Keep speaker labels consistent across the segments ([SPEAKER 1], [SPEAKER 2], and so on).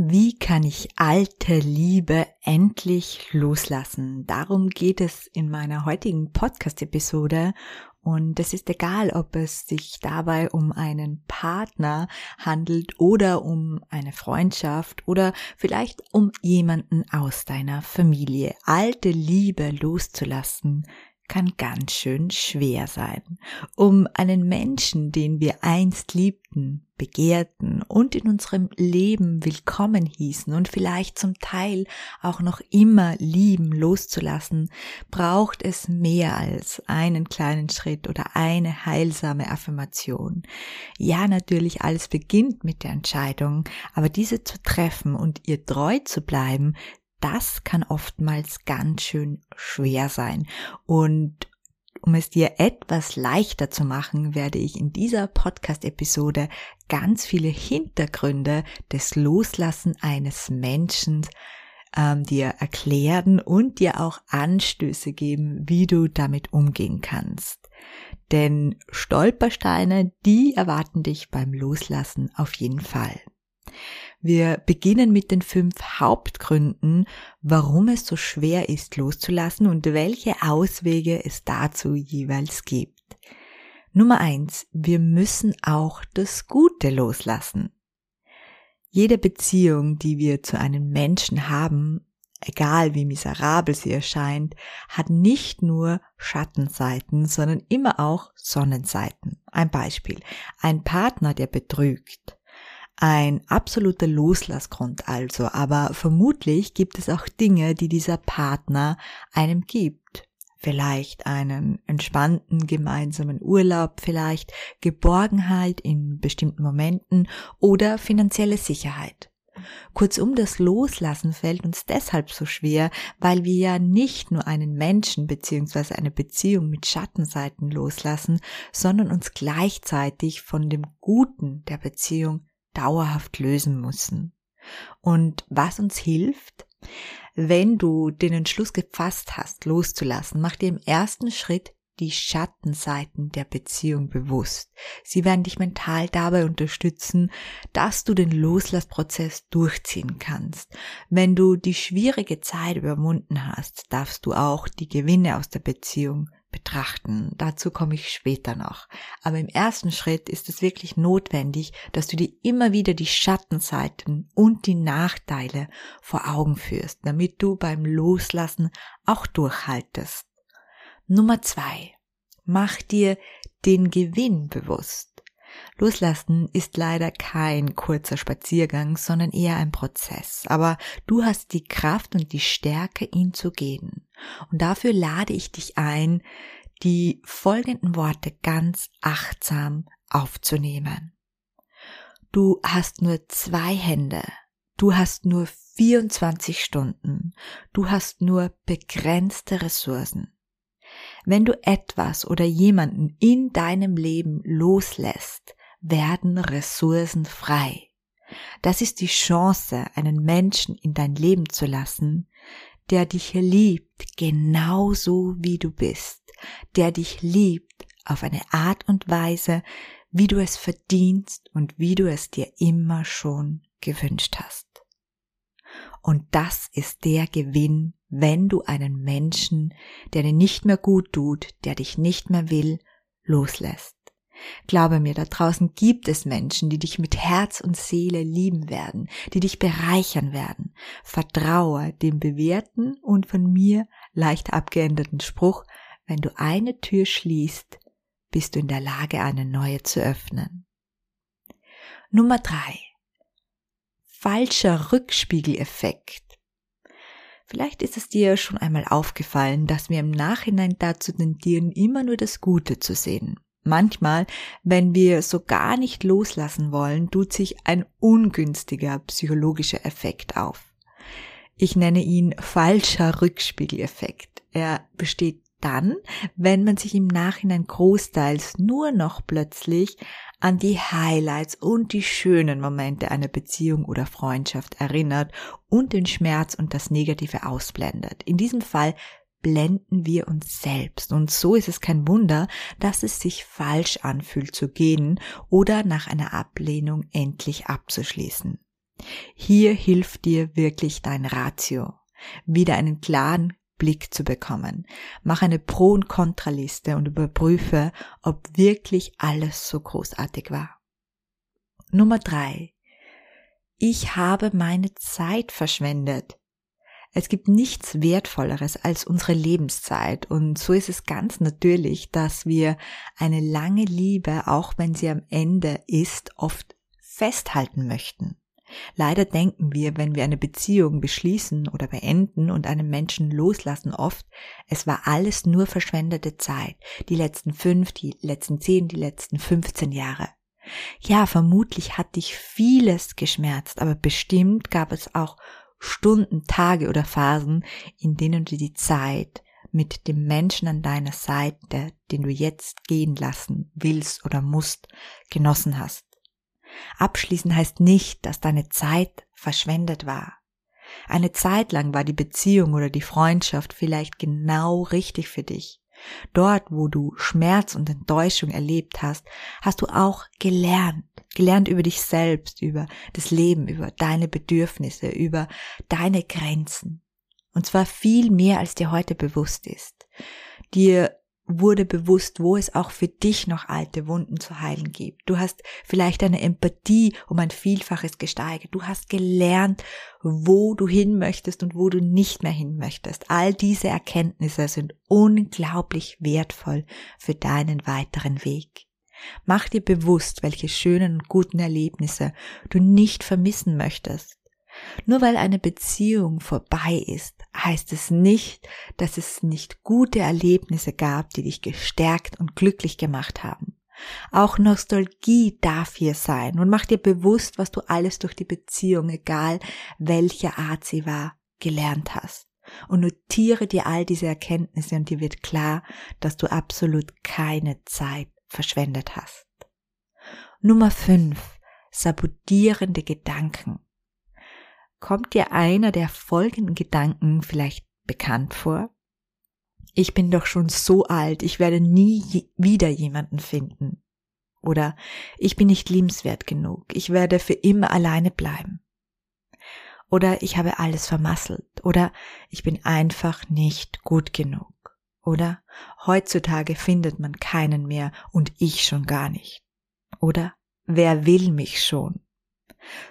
[SPEAKER 1] Wie kann ich alte Liebe endlich loslassen? Darum geht es in meiner heutigen Podcast-Episode. Und es ist egal, ob es sich dabei um einen Partner handelt oder um eine Freundschaft oder vielleicht um jemanden aus deiner Familie. Alte Liebe loszulassen kann ganz schön schwer sein. Um einen Menschen, den wir einst liebten, begehrten und in unserem Leben willkommen hießen und vielleicht zum Teil auch noch immer lieben loszulassen, braucht es mehr als einen kleinen Schritt oder eine heilsame Affirmation. Ja, natürlich, alles beginnt mit der Entscheidung, aber diese zu treffen und ihr treu zu bleiben, das kann oftmals ganz schön schwer sein. Und um es dir etwas leichter zu machen, werde ich in dieser Podcast-Episode ganz viele Hintergründe des Loslassen eines Menschen ähm, dir erklären und dir auch Anstöße geben, wie du damit umgehen kannst. Denn Stolpersteine, die erwarten dich beim Loslassen auf jeden Fall. Wir beginnen mit den fünf Hauptgründen, warum es so schwer ist loszulassen und welche Auswege es dazu jeweils gibt. Nummer eins: Wir müssen auch das Gute loslassen. Jede Beziehung, die wir zu einem Menschen haben, egal wie miserabel sie erscheint, hat nicht nur Schattenseiten, sondern immer auch Sonnenseiten. Ein Beispiel. Ein Partner, der betrügt, ein absoluter Loslassgrund also, aber vermutlich gibt es auch Dinge, die dieser Partner einem gibt. Vielleicht einen entspannten gemeinsamen Urlaub, vielleicht Geborgenheit in bestimmten Momenten oder finanzielle Sicherheit. Kurzum, das Loslassen fällt uns deshalb so schwer, weil wir ja nicht nur einen Menschen bzw. eine Beziehung mit Schattenseiten loslassen, sondern uns gleichzeitig von dem Guten der Beziehung dauerhaft lösen müssen. Und was uns hilft, wenn du den Entschluss gefasst hast, loszulassen, mach dir im ersten Schritt die Schattenseiten der Beziehung bewusst. Sie werden dich mental dabei unterstützen, dass du den Loslassprozess durchziehen kannst. Wenn du die schwierige Zeit überwunden hast, darfst du auch die Gewinne aus der Beziehung betrachten. Dazu komme ich später noch. Aber im ersten Schritt ist es wirklich notwendig, dass du dir immer wieder die Schattenseiten und die Nachteile vor Augen führst, damit du beim Loslassen auch durchhaltest. Nummer zwei. Mach dir den Gewinn bewusst. Loslassen ist leider kein kurzer Spaziergang, sondern eher ein Prozess. Aber du hast die Kraft und die Stärke, ihn zu gehen. Und dafür lade ich dich ein, die folgenden Worte ganz achtsam aufzunehmen. Du hast nur zwei Hände. Du hast nur 24 Stunden. Du hast nur begrenzte Ressourcen. Wenn du etwas oder jemanden in deinem Leben loslässt, werden Ressourcen frei. Das ist die Chance, einen Menschen in dein Leben zu lassen, der dich liebt, genauso wie du bist, der dich liebt auf eine Art und Weise, wie du es verdienst und wie du es dir immer schon gewünscht hast. Und das ist der Gewinn, wenn du einen Menschen, der dir nicht mehr gut tut, der dich nicht mehr will, loslässt. Glaube mir, da draußen gibt es Menschen, die dich mit Herz und Seele lieben werden, die dich bereichern werden. Vertraue dem bewährten und von mir leicht abgeänderten Spruch, wenn du eine Tür schließt, bist du in der Lage, eine neue zu öffnen. Nummer drei: Falscher Rückspiegeleffekt. Vielleicht ist es dir schon einmal aufgefallen, dass wir im Nachhinein dazu tendieren, immer nur das Gute zu sehen. Manchmal, wenn wir so gar nicht loslassen wollen, tut sich ein ungünstiger psychologischer Effekt auf. Ich nenne ihn falscher Rückspiegeleffekt. Er besteht dann, wenn man sich im Nachhinein großteils nur noch plötzlich an die Highlights und die schönen Momente einer Beziehung oder Freundschaft erinnert und den Schmerz und das Negative ausblendet. In diesem Fall blenden wir uns selbst. Und so ist es kein Wunder, dass es sich falsch anfühlt zu gehen oder nach einer Ablehnung endlich abzuschließen. Hier hilft dir wirklich dein Ratio, wieder einen klaren Blick zu bekommen. Mach eine Pro- und Kontraliste und überprüfe, ob wirklich alles so großartig war. Nummer drei. Ich habe meine Zeit verschwendet. Es gibt nichts Wertvolleres als unsere Lebenszeit und so ist es ganz natürlich, dass wir eine lange Liebe, auch wenn sie am Ende ist, oft festhalten möchten. Leider denken wir, wenn wir eine Beziehung beschließen oder beenden und einen Menschen loslassen, oft, es war alles nur verschwendete Zeit, die letzten fünf, die letzten zehn, die letzten 15 Jahre. Ja, vermutlich hat dich vieles geschmerzt, aber bestimmt gab es auch Stunden, Tage oder Phasen, in denen du die Zeit mit dem Menschen an deiner Seite, den du jetzt gehen lassen willst oder musst, genossen hast. Abschließen heißt nicht, dass deine Zeit verschwendet war. Eine Zeit lang war die Beziehung oder die Freundschaft vielleicht genau richtig für dich. Dort, wo du Schmerz und Enttäuschung erlebt hast, hast du auch gelernt. Gelernt über dich selbst, über das Leben, über deine Bedürfnisse, über deine Grenzen. Und zwar viel mehr, als dir heute bewusst ist. Dir wurde bewusst, wo es auch für dich noch alte Wunden zu heilen gibt. Du hast vielleicht deine Empathie um ein Vielfaches gesteigert. Du hast gelernt, wo du hin möchtest und wo du nicht mehr hin möchtest. All diese Erkenntnisse sind unglaublich wertvoll für deinen weiteren Weg. Mach dir bewusst, welche schönen und guten Erlebnisse du nicht vermissen möchtest. Nur weil eine Beziehung vorbei ist, heißt es nicht, dass es nicht gute Erlebnisse gab, die dich gestärkt und glücklich gemacht haben. Auch Nostalgie darf hier sein und mach dir bewusst, was du alles durch die Beziehung, egal welche Art sie war, gelernt hast. Und notiere dir all diese Erkenntnisse und dir wird klar, dass du absolut keine Zeit verschwendet hast. Nummer 5. Sabotierende Gedanken. Kommt dir einer der folgenden Gedanken vielleicht bekannt vor? Ich bin doch schon so alt, ich werde nie wieder jemanden finden. Oder ich bin nicht liebenswert genug, ich werde für immer alleine bleiben. Oder ich habe alles vermasselt. Oder ich bin einfach nicht gut genug. Oder heutzutage findet man keinen mehr und ich schon gar nicht. Oder wer will mich schon?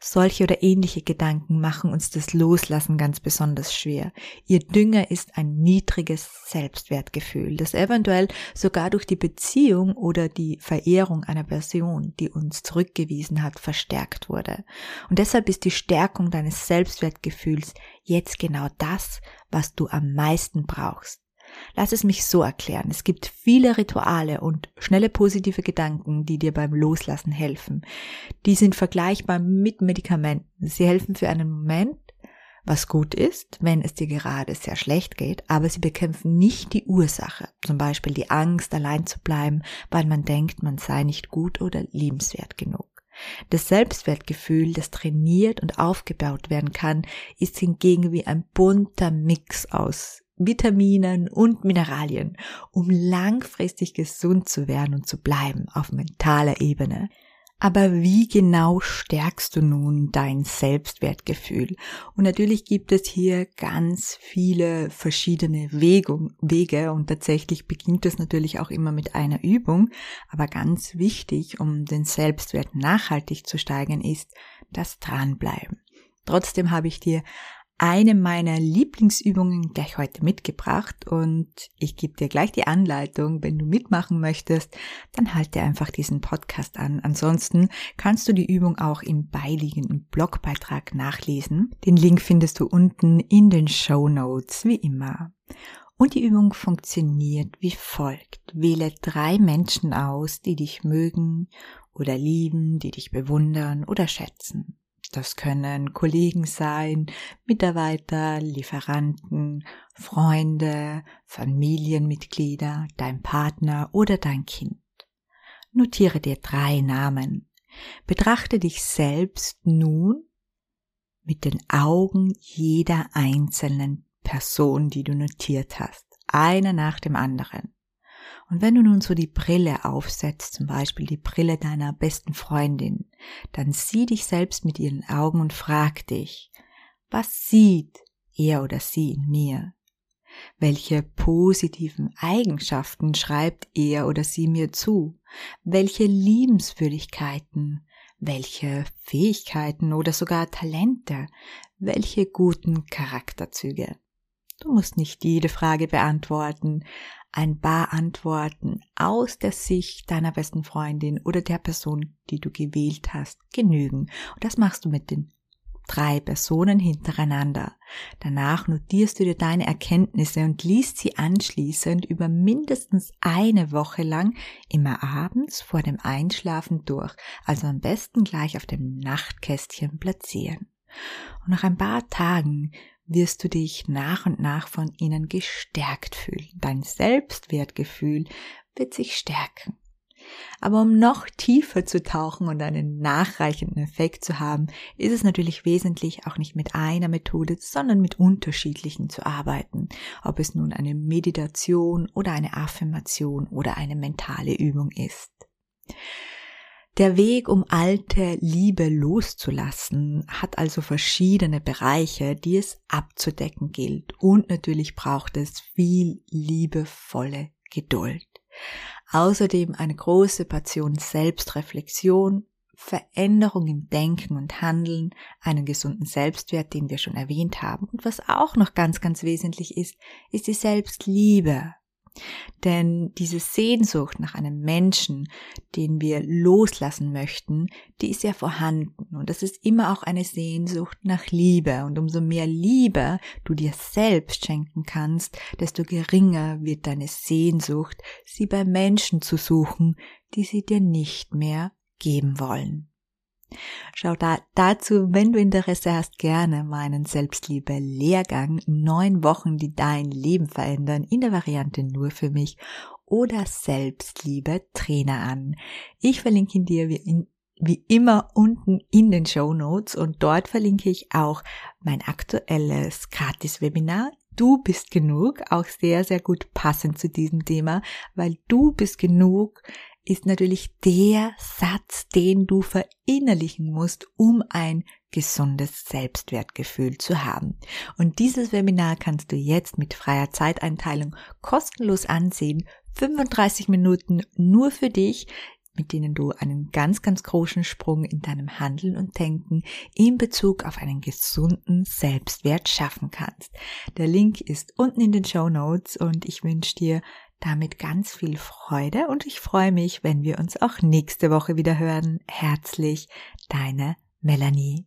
[SPEAKER 1] Solche oder ähnliche Gedanken machen uns das Loslassen ganz besonders schwer. Ihr Dünger ist ein niedriges Selbstwertgefühl, das eventuell sogar durch die Beziehung oder die Verehrung einer Person, die uns zurückgewiesen hat, verstärkt wurde. Und deshalb ist die Stärkung deines Selbstwertgefühls jetzt genau das, was du am meisten brauchst. Lass es mich so erklären. Es gibt viele Rituale und schnelle positive Gedanken, die dir beim Loslassen helfen. Die sind vergleichbar mit Medikamenten. Sie helfen für einen Moment, was gut ist, wenn es dir gerade sehr schlecht geht, aber sie bekämpfen nicht die Ursache, zum Beispiel die Angst, allein zu bleiben, weil man denkt, man sei nicht gut oder liebenswert genug. Das Selbstwertgefühl, das trainiert und aufgebaut werden kann, ist hingegen wie ein bunter Mix aus Vitaminen und Mineralien, um langfristig gesund zu werden und zu bleiben auf mentaler Ebene. Aber wie genau stärkst du nun dein Selbstwertgefühl? Und natürlich gibt es hier ganz viele verschiedene Wege und tatsächlich beginnt es natürlich auch immer mit einer Übung. Aber ganz wichtig, um den Selbstwert nachhaltig zu steigern, ist das Dranbleiben. Trotzdem habe ich dir eine meiner Lieblingsübungen gleich heute mitgebracht und ich gebe dir gleich die Anleitung. Wenn du mitmachen möchtest, dann halte einfach diesen Podcast an. Ansonsten kannst du die Übung auch im beiliegenden Blogbeitrag nachlesen. Den Link findest du unten in den Show Notes, wie immer. Und die Übung funktioniert wie folgt. Wähle drei Menschen aus, die dich mögen oder lieben, die dich bewundern oder schätzen. Das können Kollegen sein, Mitarbeiter, Lieferanten, Freunde, Familienmitglieder, dein Partner oder dein Kind. Notiere dir drei Namen. Betrachte dich selbst nun mit den Augen jeder einzelnen Person, die du notiert hast, einer nach dem anderen. Und wenn du nun so die Brille aufsetzt, zum Beispiel die Brille deiner besten Freundin, dann sieh dich selbst mit ihren Augen und frag dich, was sieht er oder sie in mir? Welche positiven Eigenschaften schreibt er oder sie mir zu? Welche Liebenswürdigkeiten, welche Fähigkeiten oder sogar Talente, welche guten Charakterzüge? Du musst nicht jede Frage beantworten, ein paar Antworten aus der Sicht deiner besten Freundin oder der Person, die du gewählt hast, genügen. Und das machst du mit den drei Personen hintereinander. Danach notierst du dir deine Erkenntnisse und liest sie anschließend über mindestens eine Woche lang immer abends vor dem Einschlafen durch, also am besten gleich auf dem Nachtkästchen platzieren. Und nach ein paar Tagen wirst du dich nach und nach von ihnen gestärkt fühlen. Dein Selbstwertgefühl wird sich stärken. Aber um noch tiefer zu tauchen und einen nachreichenden Effekt zu haben, ist es natürlich wesentlich, auch nicht mit einer Methode, sondern mit unterschiedlichen zu arbeiten. Ob es nun eine Meditation oder eine Affirmation oder eine mentale Übung ist. Der Weg, um alte Liebe loszulassen, hat also verschiedene Bereiche, die es abzudecken gilt. Und natürlich braucht es viel liebevolle Geduld. Außerdem eine große Portion Selbstreflexion, Veränderung im Denken und Handeln, einen gesunden Selbstwert, den wir schon erwähnt haben. Und was auch noch ganz, ganz wesentlich ist, ist die Selbstliebe. Denn diese Sehnsucht nach einem Menschen, den wir loslassen möchten, die ist ja vorhanden. Und das ist immer auch eine Sehnsucht nach Liebe. Und umso mehr Liebe du dir selbst schenken kannst, desto geringer wird deine Sehnsucht, sie bei Menschen zu suchen, die sie dir nicht mehr geben wollen. Schau da, dazu, wenn du Interesse hast, gerne meinen Selbstliebe-Lehrgang neun Wochen, die dein Leben verändern, in der Variante nur für mich oder Selbstliebe-Trainer an. Ich verlinke ihn dir wie, in, wie immer unten in den Show Notes und dort verlinke ich auch mein aktuelles Gratis-Webinar. Du bist genug, auch sehr, sehr gut passend zu diesem Thema, weil du bist genug ist natürlich der Satz, den du verinnerlichen musst, um ein gesundes Selbstwertgefühl zu haben. Und dieses Webinar kannst du jetzt mit freier Zeiteinteilung kostenlos ansehen. 35 Minuten nur für dich, mit denen du einen ganz, ganz großen Sprung in deinem Handeln und Denken in Bezug auf einen gesunden Selbstwert schaffen kannst. Der Link ist unten in den Show Notes und ich wünsche dir damit ganz viel Freude und ich freue mich, wenn wir uns auch nächste Woche wieder hören. Herzlich, deine Melanie.